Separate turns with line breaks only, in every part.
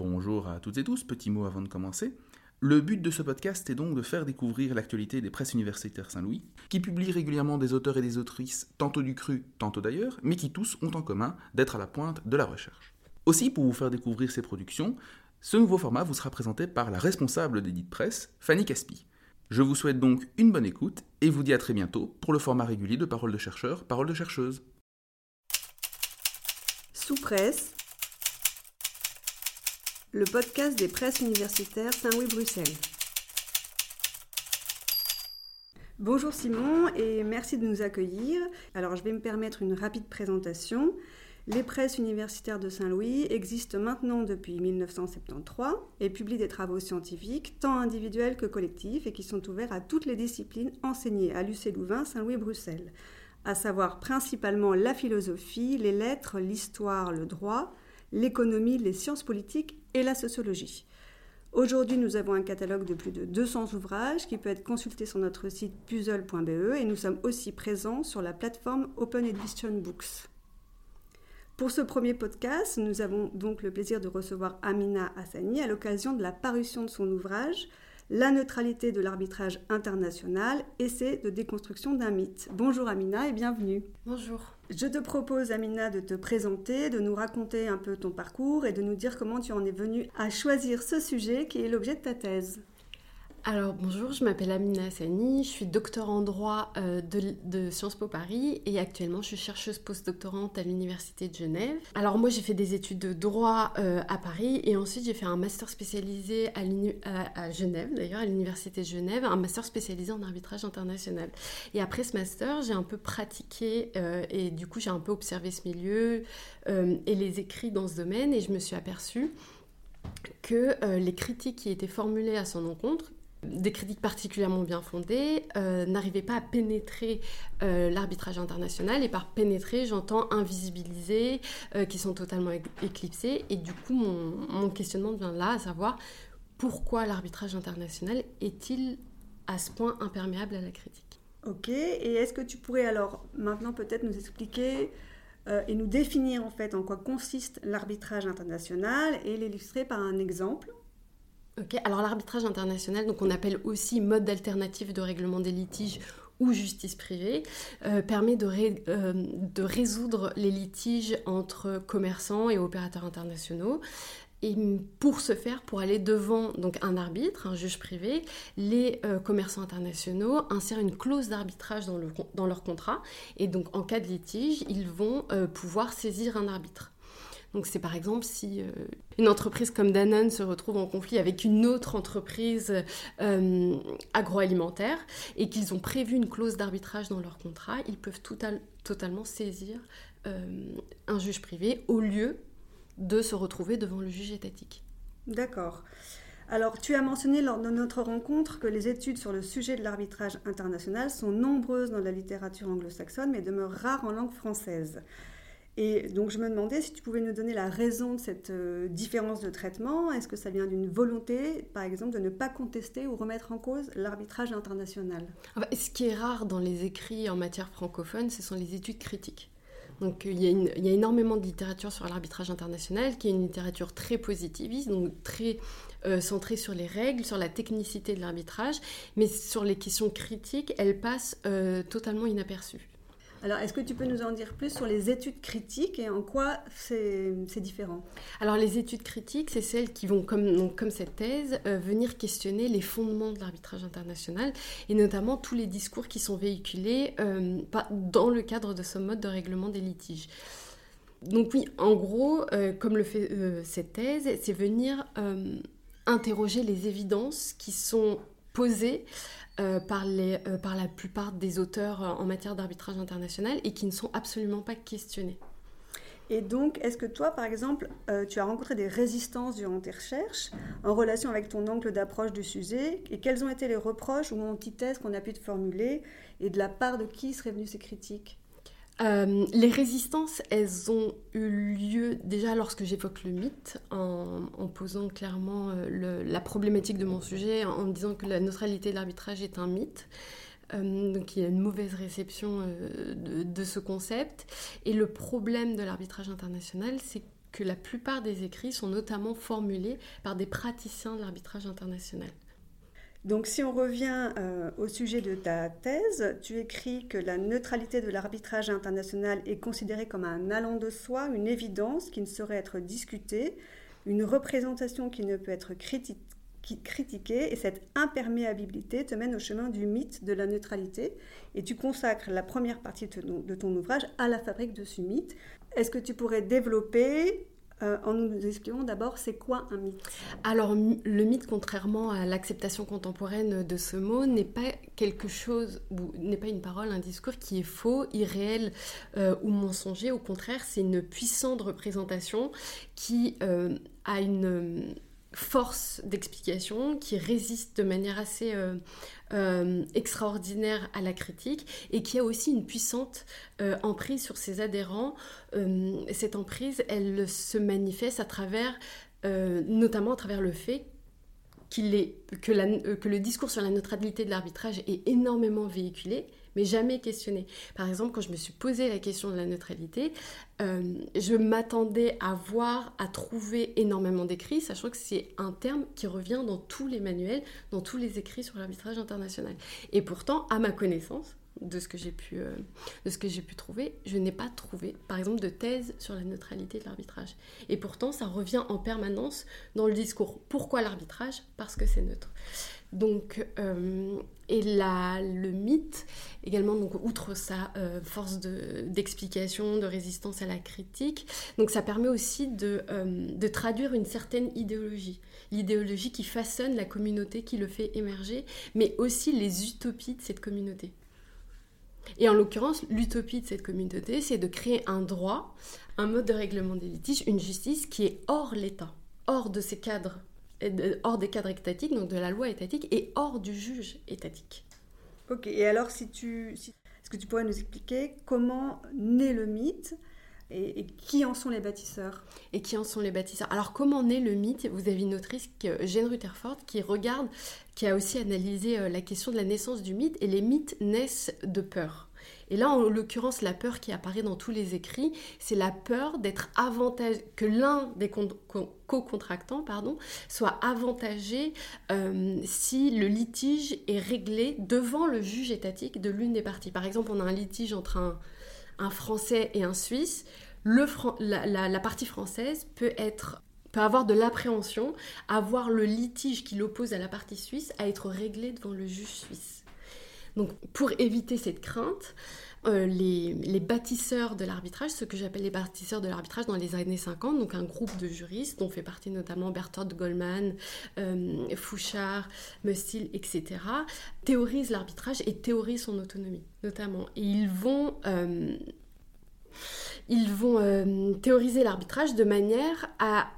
bonjour à toutes et tous, petit mot avant de commencer. Le but de ce podcast est donc de faire découvrir l'actualité des presses universitaires Saint-Louis, qui publient régulièrement des auteurs et des autrices, tantôt du cru, tantôt d'ailleurs, mais qui tous ont en commun d'être à la pointe de la recherche. Aussi, pour vous faire découvrir ces productions, ce nouveau format vous sera présenté par la responsable des dites presse, Fanny Caspi. Je vous souhaite donc une bonne écoute et vous dis à très bientôt pour le format régulier de Parole de chercheur, Parole de chercheuse.
Sous presse, le podcast des presses universitaires Saint-Louis-Bruxelles. Bonjour Simon et merci de nous accueillir. Alors je vais me permettre une rapide présentation. Les presses universitaires de Saint-Louis existent maintenant depuis 1973 et publient des travaux scientifiques, tant individuels que collectifs, et qui sont ouverts à toutes les disciplines enseignées à l'UC Louvain, Saint-Louis-Bruxelles, à savoir principalement la philosophie, les lettres, l'histoire, le droit, l'économie, les sciences politiques et la sociologie. Aujourd'hui, nous avons un catalogue de plus de 200 ouvrages qui peut être consulté sur notre site puzzle.be et nous sommes aussi présents sur la plateforme Open Edition Books. Pour ce premier podcast, nous avons donc le plaisir de recevoir Amina Hassani à l'occasion de la parution de son ouvrage La neutralité de l'arbitrage international, essai de déconstruction d'un mythe. Bonjour Amina et bienvenue.
Bonjour.
Je te propose, Amina, de te présenter, de nous raconter un peu ton parcours et de nous dire comment tu en es venue à choisir ce sujet qui est l'objet de ta thèse.
Alors bonjour, je m'appelle Amina Hassani, je suis docteur en droit euh, de, Sciences Po Paris et actuellement je suis chercheuse postdoctorante à l'Université de Genève. Alors moi j'ai fait des études de droit euh, à Paris et ensuite j'ai fait un master spécialisé à, Genève d'ailleurs, à l'Université de Genève, un master spécialisé en arbitrage international. Et après ce master j'ai un peu pratiqué euh, et du coup j'ai un peu observé ce milieu et les écrits dans ce domaine et je me suis aperçue que les critiques qui étaient formulées à son encontre, des critiques particulièrement bien fondées, euh, n'arrivaient pas à pénétrer euh, l'arbitrage international. Et par pénétrer, j'entends invisibiliser, euh, qui sont totalement éclipsés. Et du coup, mon, questionnement vient là, à savoir pourquoi l'arbitrage international est-il à ce point imperméable à la critique?
Ok, et est-ce que tu pourrais alors maintenant peut-être nous expliquer et nous définir en fait en quoi consiste l'arbitrage international et l'illustrer par un exemple?
Alors l'arbitrage international, donc on appelle aussi mode alternatif de règlement des litiges ou justice privée, euh, permet euh, de, résoudre les litiges entre commerçants et opérateurs internationaux. Et pour ce faire, pour aller devant donc un arbitre, un juge privé, les euh, commerçants internationaux insèrent une clause d'arbitrage dans, dans, leur contrat. Et donc en cas de litige, ils vont pouvoir saisir un arbitre. Donc c'est par exemple si euh, une entreprise comme Danone se retrouve en conflit avec une autre entreprise euh, agroalimentaire et qu'ils ont prévu une clause d'arbitrage dans leur contrat, ils peuvent totalement saisir euh, un juge privé au lieu de se retrouver devant le juge étatique.
D'accord. Alors, tu as mentionné lors de notre rencontre que les études sur le sujet de l'arbitrage international sont nombreuses dans la littérature anglo-saxonne, mais demeurent rares en langue française. Et donc je me demandais si tu pouvais nous donner la raison de cette euh, différence de traitement. Est-ce que ça vient d'une volonté, par exemple, de ne pas contester ou remettre en cause l'arbitrage international?
Ah bah, Ce qui est rare dans les écrits en matière francophone, ce sont les études critiques. Donc il y, a énormément de littérature sur l'arbitrage international, qui est une littérature très positiviste, donc très euh, centrée sur les règles, sur la technicité de l'arbitrage, mais sur les questions critiques, elle passe euh, totalement inaperçue.
Alors, est-ce que tu peux nous en dire plus sur les études critiques et en quoi c'est différent?
Alors, les études critiques, c'est celles qui vont, comme, cette thèse, euh, venir questionner les fondements de l'arbitrage international et notamment tous les discours qui sont véhiculés euh, dans le cadre de ce mode de règlement des litiges. Donc oui, en gros, euh, comme le fait cette thèse, c'est venir interroger les évidences qui sont posées euh, par, les, euh, par la plupart des auteurs euh, en matière d'arbitrage international et qui ne sont absolument pas questionnés.
Et donc, est-ce que toi, par exemple, tu as rencontré des résistances durant tes recherches en relation avec ton angle d'approche du sujet Et quels ont été les reproches ou antithèses qu'on a pu te formuler Et de la part de qui seraient venues ces critiques?
Euh, les résistances, elles ont eu lieu déjà lorsque j'évoque le mythe, en, posant clairement euh, la problématique de mon sujet, en, disant que la neutralité de l'arbitrage est un mythe. Euh, donc il y a une mauvaise réception de, ce concept. Et le problème de l'arbitrage international, c'est que la plupart des écrits sont notamment formulés par des praticiens de l'arbitrage international.
Donc si on revient euh, au sujet de ta thèse, tu écris que la neutralité de l'arbitrage international est considérée comme un allant de soi, une évidence qui ne saurait être discutée, une représentation qui ne peut être critiquée, et cette imperméabilité te mène au chemin du mythe de la neutralité, et tu consacres la première partie de ton ouvrage à la fabrique de ce mythe. Est-ce que tu pourrais développer euh, en nous expliquant d'abord c'est quoi un mythe?
Alors le mythe, contrairement à l'acceptation contemporaine de ce mot, n'est pas quelque chose, n'est pas une parole, un discours qui est faux, irréel euh, ou mensonger. Au contraire, c'est une puissante représentation qui euh, a une force d'explication, qui résiste de manière assez euh, euh, extraordinaire à la critique et qui a aussi une puissante euh, emprise sur ses adhérents. cette emprise, elle se manifeste notamment à travers le fait que, que le discours sur la neutralité de l'arbitrage est énormément véhiculé mais jamais questionné. Par exemple, quand je me suis posé la question de la neutralité, euh, je m'attendais à voir, à trouver énormément d'écrits, sachant que c'est un terme qui revient dans tous les manuels, dans tous les écrits sur l'arbitrage international. Et pourtant, à ma connaissance, de ce que j'ai pu, euh, pu trouver, je n'ai pas trouvé, par exemple, de thèse sur la neutralité de l'arbitrage. Et pourtant, ça revient en permanence dans le discours. Pourquoi l'arbitrage? Parce que c'est neutre. Donc, euh, et la, le mythe, également, donc, outre sa euh, force d'explication, de, résistance à la critique, donc ça permet aussi de traduire une certaine idéologie. L'idéologie qui façonne la communauté, qui le fait émerger, mais aussi les utopies de cette communauté. Et en l'occurrence, l'utopie de cette communauté, c'est de créer un droit, un mode de règlement des litiges, une justice qui est hors l'État, hors de ces cadres, hors des cadres étatiques, donc de la loi étatique, et hors du juge étatique.
Ok, et alors. Est-ce que tu pourrais nous expliquer comment naît le mythe et, qui en sont les bâtisseurs?
Et qui en sont les bâtisseurs? Alors, comment naît le mythe? Vous avez une autrice, Jane Rutherford, qui regarde, qui a aussi analysé euh, la question de la naissance du mythe, et les mythes naissent de peur. Et là, en l'occurrence, la peur qui apparaît dans tous les écrits, c'est la peur d'être avantagé, que l'un des co-contractants pardon, soit avantagé euh, si le litige est réglé devant le juge étatique de l'une des parties. Par exemple, on a un litige entre un, un Français et un Suisse, la, partie française peut être peut avoir de l'appréhension à voir le litige qui l'oppose à la partie suisse à être réglé devant le juge suisse. Donc pour éviter cette crainte, euh, les, bâtisseurs de l'arbitrage, ce que j'appelle les bâtisseurs de l'arbitrage dans les années 50, donc un groupe de juristes dont fait partie notamment Berthold Goldman, euh, Fouchard, Mustil, etc., théorisent l'arbitrage et théorisent son autonomie, notamment. Et ils vont... Euh, ils vont théoriser l'arbitrage de manière à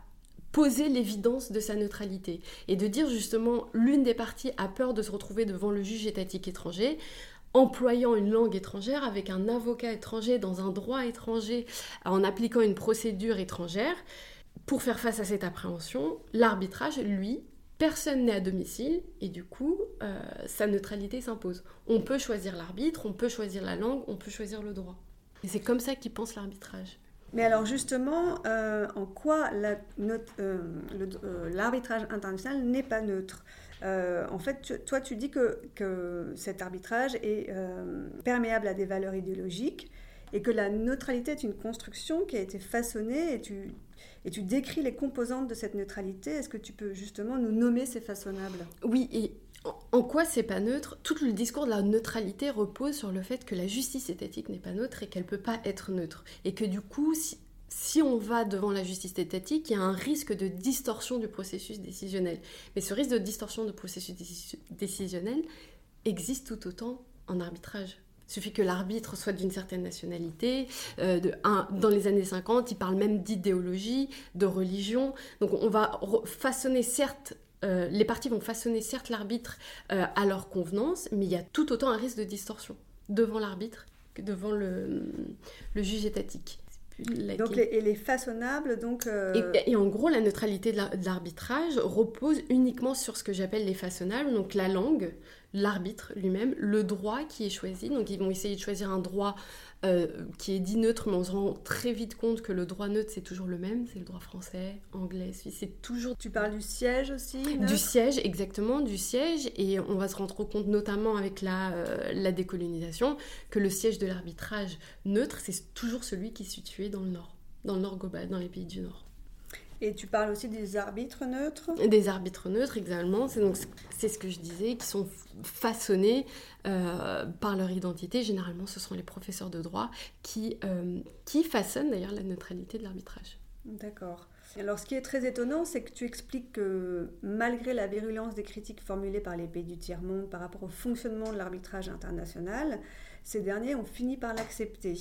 poser l'évidence de sa neutralité et de dire justement l'une des parties a peur de se retrouver devant le juge étatique étranger employant une langue étrangère avec un avocat étranger dans un droit étranger en appliquant une procédure étrangère. Pour faire face à cette appréhension, l'arbitrage, lui, personne n'est à domicile et du coup, euh, sa neutralité s'impose. On peut choisir l'arbitre, on peut choisir la langue, on peut choisir le droit. Et c'est comme ça qu'il pense l'arbitrage.
Mais alors justement, euh, en quoi euh, l'arbitrage international n'est pas neutre? Euh, en fait, toi, tu dis que, cet arbitrage est euh, perméable à des valeurs idéologiques et que la neutralité est une construction qui a été façonnée et tu, et tu décris les composantes de cette neutralité. Est-ce que tu peux justement nous nommer ces façonnables?
Oui, et en quoi c'est pas neutre? Tout le discours de la neutralité repose sur le fait que la justice étatique n'est pas neutre et qu'elle peut pas être neutre. Et que du coup, si, si on va devant la justice étatique, il y a un risque de distorsion du processus décisionnel. Mais ce risque de distorsion du processus décisionnel existe tout autant en arbitrage. Il suffit que l'arbitre soit d'une certaine nationalité. Euh, dans les années 50, il parle même d'idéologie, de religion. Donc on va façonner certes euh, les partis vont façonner certes l'arbitre euh, à leur convenance, mais il y a tout autant un risque de distorsion devant l'arbitre que devant le juge étatique.
Donc, les, et les façonnables, donc...
Euh, et, en gros, la neutralité de l'arbitrage repose uniquement sur ce que j'appelle les façonnables, donc la langue, l'arbitre lui-même, le droit qui est choisi. Donc ils vont essayer de choisir un droit euh, qui est dit neutre, mais on se rend très vite compte que le droit neutre, c'est toujours le même. C'est le droit français, anglais, suisse, c'est toujours...
Tu parles du siège aussi
Du siège, exactement, du siège. Et on va se rendre compte, notamment avec la, euh, la décolonisation, que le siège de l'arbitrage neutre, c'est toujours celui qui est situé dans le nord, dans le nord global, dans les pays du nord.
Et tu parles aussi des arbitres neutres
Des arbitres neutres, exactement. C'est donc c'est ce que je disais, qui sont façonnés euh, par leur identité. Généralement, ce sont les professeurs de droit qui, euh, qui façonnent d'ailleurs la neutralité de l'arbitrage.
D'accord. Alors, ce qui est très étonnant, c'est que tu expliques que malgré la virulence des critiques formulées par les pays du tiers-monde par rapport au fonctionnement de l'arbitrage international, ces derniers ont fini par l'accepter.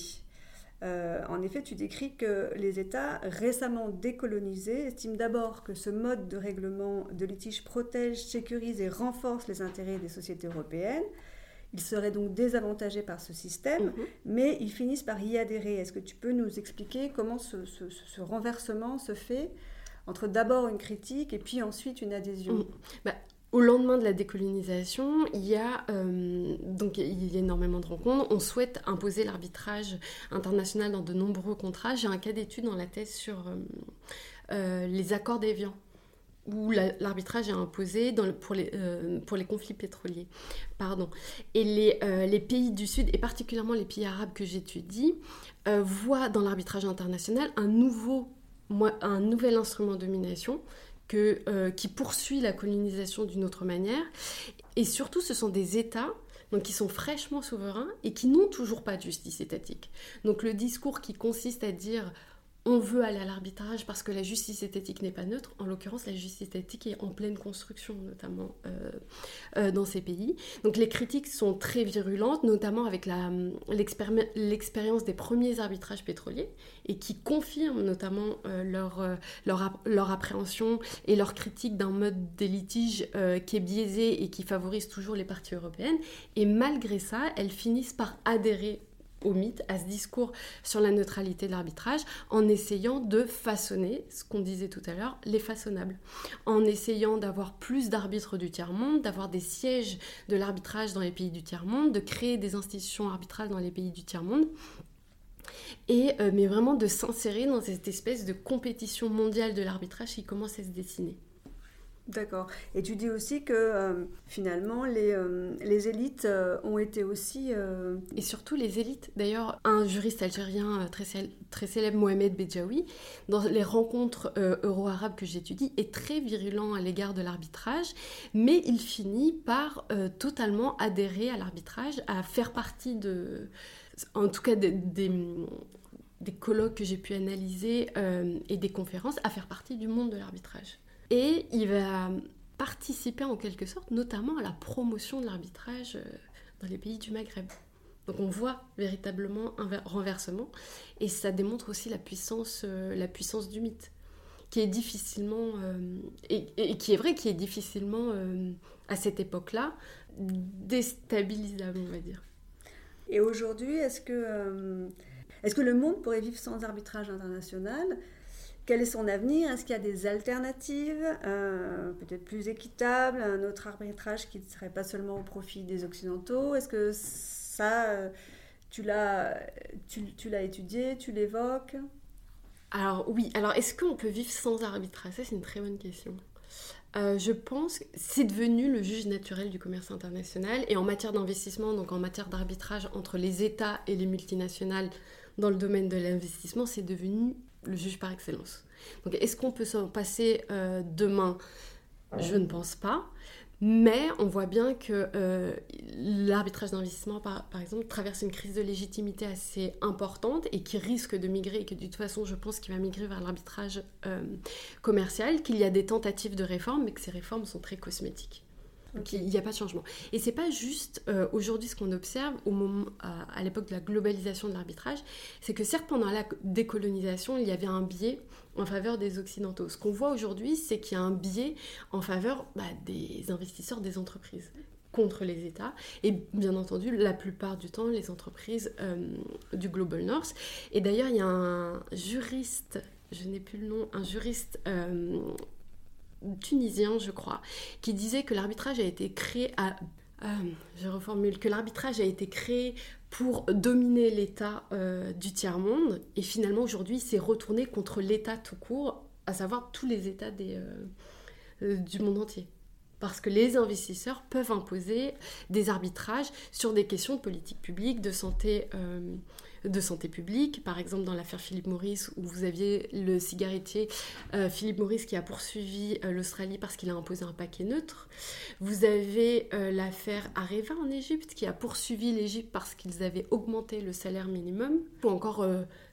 Euh, en effet, tu décris que les États récemment décolonisés estiment d'abord que ce mode de règlement de litige protège, sécurise et renforce les intérêts des sociétés européennes. Ils seraient donc désavantagés par ce système, mhm. mais ils finissent par y adhérer. Est-ce que tu peux nous expliquer comment ce, renversement se fait entre d'abord une critique et puis ensuite une adhésion? Mhm.
bah, au lendemain de la décolonisation, il y a euh, donc il y a énormément de rencontres. On souhaite imposer l'arbitrage international dans de nombreux contrats. J'ai un cas d'étude dans la thèse sur euh, euh, les accords d'Évian où l'arbitrage est imposé pour, les, pour les conflits pétroliers. Pardon. Et les, les, pays du Sud, et particulièrement les pays arabes que j'étudie, voient dans l'arbitrage international un, nouveau, un nouvel instrument de domination euh, qui poursuit la colonisation d'une autre manière. Et surtout, ce sont des États donc qui sont fraîchement souverains et qui n'ont toujours pas de justice étatique. Donc le discours qui consiste à dire on veut aller à l'arbitrage parce que la justice éthique n'est pas neutre. En l'occurrence, la justice éthique est en pleine construction, notamment euh, euh, dans ces pays. Donc les critiques sont très virulentes, notamment avec l'expérience des premiers arbitrages pétroliers, et qui confirment notamment euh, leur, leur, leur, appréhension et leur critique d'un mode des litiges qui est biaisé et qui favorise toujours les parties européennes. Et malgré ça, elles finissent par adhérer au mythe, à ce discours sur la neutralité de l'arbitrage, en essayant de façonner, ce qu'on disait tout à l'heure, les façonnables. En essayant d'avoir plus d'arbitres du tiers-monde, d'avoir des sièges de l'arbitrage dans les pays du tiers-monde, de créer des institutions arbitrales dans les pays du tiers-monde. Et, euh, mais vraiment de s'insérer dans cette espèce de compétition mondiale de l'arbitrage qui commence à se dessiner.
D'accord. Et tu dis aussi que euh, finalement, les, euh, les élites euh, ont été aussi...
Et surtout les élites. D'ailleurs, un juriste algérien très, très célèbre, Mohamed Bedjaoui, dans les rencontres euro-arabes que j'étudie, est très virulent à l'égard de l'arbitrage, mais il finit par totalement adhérer à l'arbitrage, à faire partie de... En tout cas, des, des colloques que j'ai pu analyser et des conférences, à faire partie du monde de l'arbitrage. Et il va participer en quelque sorte notamment à la promotion de l'arbitrage euh, dans les pays du Maghreb. Donc on voit véritablement un renversement et ça démontre aussi la puissance, euh, la puissance du mythe qui est difficilement euh, et, qui est vrai qui est difficilement à cette époque-là déstabilisable on va dire.
Et aujourd'hui est-ce que est-ce que le monde pourrait vivre sans arbitrage international? Quel est son avenir? Est-ce qu'il y a des alternatives, euh, peut-être plus équitables, un autre arbitrage qui ne serait pas seulement au profit des Occidentaux? Est-ce que ça, euh, tu l'as, tu, l'as étudié, tu l'évoques?
Alors oui, alors est-ce qu'on peut vivre sans arbitrage? Ça, c'est une très bonne question. Euh, je pense que c'est devenu le juge naturel du commerce international et en matière d'investissement, donc en matière d'arbitrage entre les États et les multinationales dans le domaine de l'investissement, c'est devenu le juge par excellence. Donc est-ce qu'on peut s'en passer euh, demain? Je ne pense pas. Mais on voit bien que euh, l'arbitrage d'investissement, par, exemple, traverse une crise de légitimité assez importante et qui risque de migrer, et que de toute façon, je pense qu'il va migrer vers l'arbitrage euh, commercial, qu'il y a des tentatives de réforme, mais que ces réformes sont très cosmétiques. Il n'y a pas de changement. Et c'est pas juste euh, aujourd'hui ce qu'on observe au moment, à, l'époque de la globalisation de l'arbitrage, c'est que certes pendant la décolonisation il y avait un biais en faveur des occidentaux. Ce qu'on voit aujourd'hui, c'est qu'il y a un biais en faveur bah, des investisseurs, des entreprises contre les États et bien entendu la plupart du temps les entreprises euh, du Global North. Et d'ailleurs il y a un juriste je n'ai plus le nom, un juriste euh, tunisien, je crois, qui disait que l'arbitrage a été créé, reformule, que l'arbitrage a été créé pour dominer l'État du tiers-monde, et finalement aujourd'hui s'est retourné contre l'État tout court, à savoir tous les États des, du monde entier. Parce que les investisseurs peuvent imposer des arbitrages sur des questions de politique publique, de santé, euh, de santé publique. Par exemple, dans l'affaire Philippe Maurice, où vous aviez le cigarettier euh, Philippe Maurice qui a poursuivi euh, l'Australie parce qu'il a imposé un paquet neutre. Vous avez l'affaire Areva en Égypte qui a poursuivi l'Égypte parce qu'ils avaient augmenté le salaire minimum. Ou encore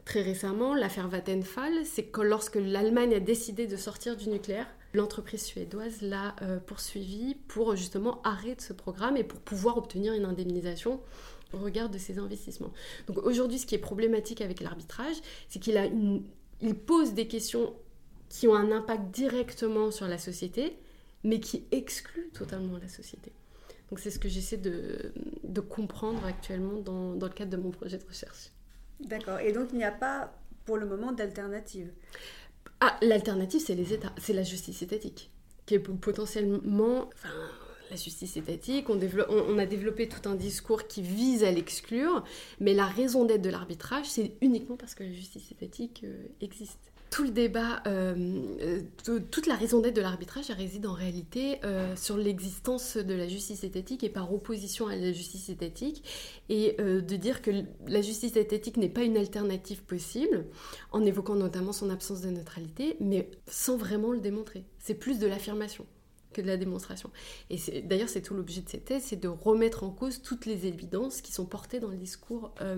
très récemment, l'affaire Vattenfall, c'est que lorsque l'Allemagne a décidé de sortir du nucléaire, l'entreprise suédoise l'a euh, poursuivi pour justement arrêter ce programme et pour pouvoir obtenir une indemnisation au regard de ses investissements. Donc aujourd'hui, ce qui est problématique avec l'arbitrage, c'est qu'il il pose des questions qui ont un impact directement sur la société, mais qui excluent totalement la société. Donc c'est ce que j'essaie de, de, comprendre actuellement dans, dans le cadre de mon projet de recherche.
D'accord. Et donc il n'y a pas pour le moment d'alternative?
Ah, l'alternative, c'est les États, c'est la justice étatique, qui est potentiellement, enfin, la justice étatique. On, on, a développé tout un discours qui vise à l'exclure, mais la raison d'être de l'arbitrage, c'est uniquement parce que la justice étatique euh, existe tout le débat, euh, euh, toute la raison d'être de l'arbitrage réside en réalité sur l'existence de la justice étatique et par opposition à la justice étatique, et de dire que la justice étatique n'est pas une alternative possible, en évoquant notamment son absence de neutralité, mais sans vraiment le démontrer. C'est plus de l'affirmation que de la démonstration. Et d'ailleurs, c'est tout l'objet de cette thèse, c'est de remettre en cause toutes les évidences qui sont portées dans le discours euh,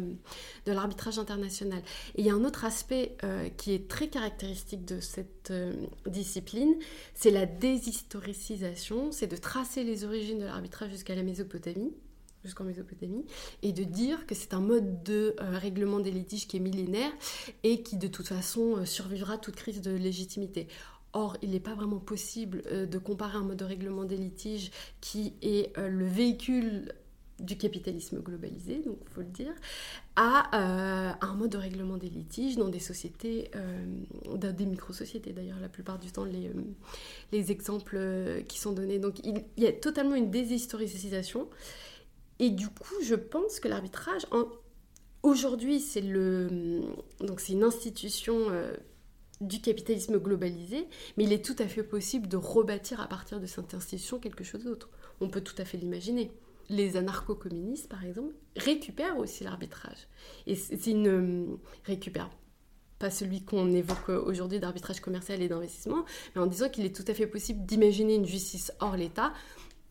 de l'arbitrage international. Et il y a un autre aspect euh, qui est très caractéristique de cette euh, discipline, c'est la déshistoricisation, c'est de tracer les origines de l'arbitrage jusqu'à la Mésopotamie jusqu'en Mésopotamie, et de dire que c'est un mode de règlement des litiges qui est millénaire et qui de toute façon survivra toute crise de légitimité. Or, il n'est pas vraiment possible euh, de comparer un mode de règlement des litiges qui est euh, le véhicule du capitalisme globalisé, donc il faut le dire, à, euh, un mode de règlement des litiges dans des sociétés, dans des micro-sociétés d'ailleurs, la plupart du temps, les, les exemples qui sont donnés. Donc il, y a totalement une déshistorisation. Et du coup, je pense que l'arbitrage, aujourd'hui, c'est c'est une institution du capitalisme globalisé, mais il est tout à fait possible de rebâtir à partir de cette institution quelque chose d'autre. On peut tout à fait l'imaginer. Les anarcho-communistes, par exemple, récupèrent aussi l'arbitrage. Et c'est une... Euh, récupère pas celui qu'on évoque aujourd'hui d'arbitrage commercial et d'investissement, mais en disant qu'il est tout à fait possible d'imaginer une justice hors l'État.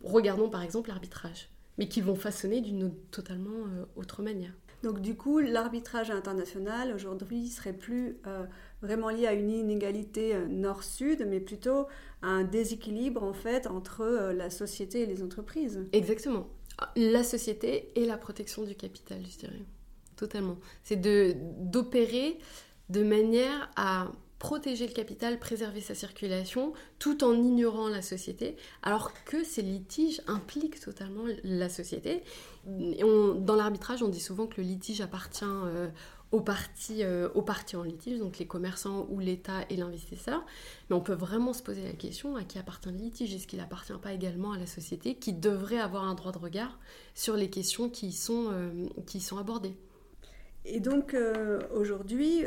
Regardons par exemple l'arbitrage, mais qui vont façonner d'une totalement euh, autre manière.
Donc du coup, l'arbitrage international aujourd'hui serait plus euh, vraiment lié à une inégalité euh, nord-sud, mais plutôt à un déséquilibre en fait entre euh, la société et les entreprises.
Exactement. La société et la protection du capital, je dirais. Totalement. C'est d'opérer de manière à protéger le capital, préserver sa circulation, tout en ignorant la société, alors que ces litiges impliquent totalement la société. dans l'arbitrage, on dit souvent que le litige appartient euh, aux, parties, euh, aux parties en litige, donc les commerçants ou l'État et l'investisseur. Mais on peut vraiment se poser la question à qui appartient le litige? Est-ce qu'il n'appartient pas également à la société qui devrait avoir un droit de regard sur les questions qui sont, euh, qui sont abordées?
Et donc aujourd'hui,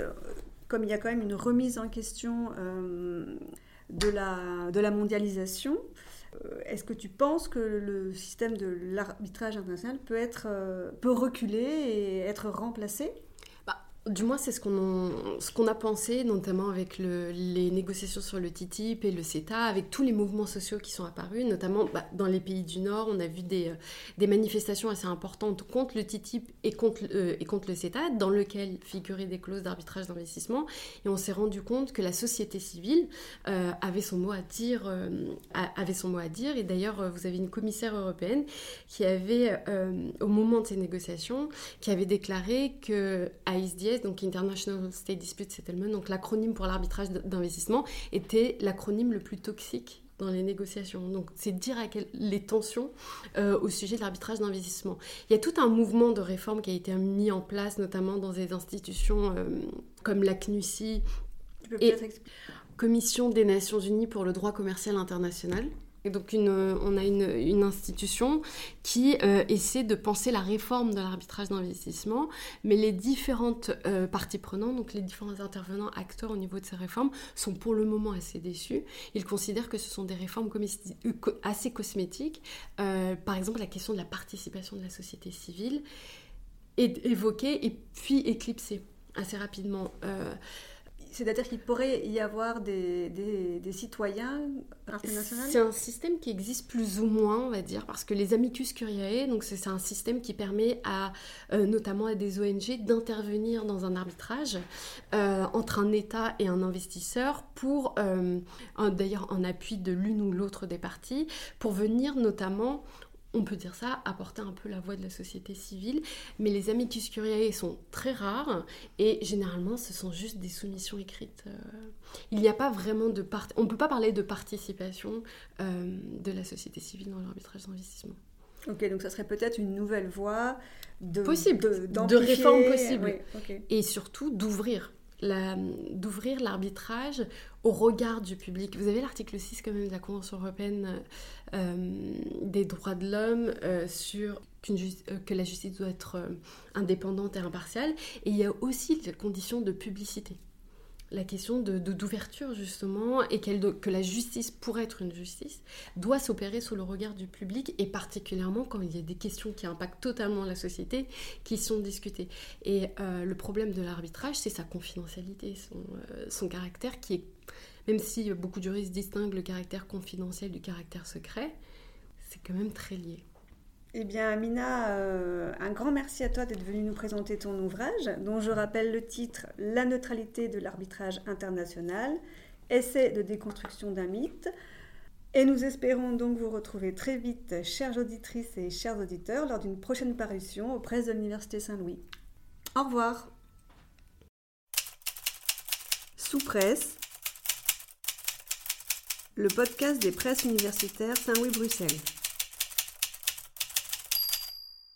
comme il y a quand même une remise en question euh, de, la, de la mondialisation, euh, est-ce que tu penses que le système de l'arbitrage international peut, être, euh, peut reculer et être remplacé?
Du moins, c'est ce qu'on a pensé, notamment avec les négociations sur le TTIP et le CETA, avec tous les mouvements sociaux qui sont apparus, notamment bah, dans les pays du Nord. On a vu des, euh, manifestations assez importantes contre le TTIP et contre, euh, et contre le CETA, dans lequel figuraient des clauses d'arbitrage d'investissement. Et on s'est rendu compte que la société civile euh, avait, son mot à dire, avait son mot à dire. Et d'ailleurs, vous avez une commissaire européenne qui avait, au moment de ces négociations, qui avait déclaré que ISDS donc International State Dispute Settlement, donc l'acronyme pour l'arbitrage d'investissement, était l'acronyme le plus toxique dans les négociations. Donc c'est dire à les tensions euh, au sujet de l'arbitrage d'investissement. Il y a tout un mouvement de réforme qui a été mis en place, notamment dans des institutions euh, comme la CNUSI
et
Commission des Nations Unies pour le droit commercial international Donc une, on a une, institution qui euh, essaie de penser la réforme de l'arbitrage d'investissement, mais les différentes euh, parties prenantes, donc les différents intervenants, acteurs au niveau de ces réformes, sont pour le moment assez déçus. Ils considèrent que ce sont des réformes euh, assez cosmétiques. par exemple, la question de la participation de la société civile est évoquée et puis éclipsée assez rapidement.
C'est-à-dire qu'il pourrait y avoir des, des, citoyens internationaux
C'est un système qui existe plus ou moins, on va dire, parce que les amicus curiae, donc c'est un système qui permet à, euh, notamment à des ONG d'intervenir dans un arbitrage euh, entre un État et un investisseur pour, euh, d'ailleurs en appui de l'une ou l'autre des parties, pour venir notamment on peut dire ça, apporter un peu la voix de la société civile, mais les amicus curiae sont très rares et généralement ce sont juste des soumissions écrites. Euh, il n'y a pas vraiment de part... on ne peut pas parler de participation euh, de la société civile dans l'arbitrage d'investissement.
Ok, donc ça serait peut-être une nouvelle voie de,
possible, de, réforme possible, et surtout d'ouvrir d'ouvrir l'arbitrage au regard du public. Vous avez l'article 6 quand même de la Convention européenne euh, des droits de l'homme euh, sur euh, que la justice doit être indépendante et impartiale. Et il y a aussi la condition de publicité la question de, d'ouverture justement et que la justice, pour être une justice, doit s'opérer sous le regard du public et particulièrement quand il y a des questions qui impactent totalement la société qui sont discutées. Et euh, le problème de l'arbitrage, c'est sa confidentialité, son, euh, son caractère qui est, même si beaucoup de juristes distinguent le caractère confidentiel du caractère secret, c'est quand même très lié.
Eh bien, Amina, euh, un grand merci à toi d'être venue nous présenter ton ouvrage, dont je rappelle le titre La neutralité de l'arbitrage international, essai de déconstruction d'un mythe. Et nous espérons donc vous retrouver très vite, chères auditrices et chers auditeurs, lors d'une prochaine parution aux presses de l'Université Saint-Louis. Au revoir. Sous presse, le podcast des presses universitaires Saint-Louis-Bruxelles.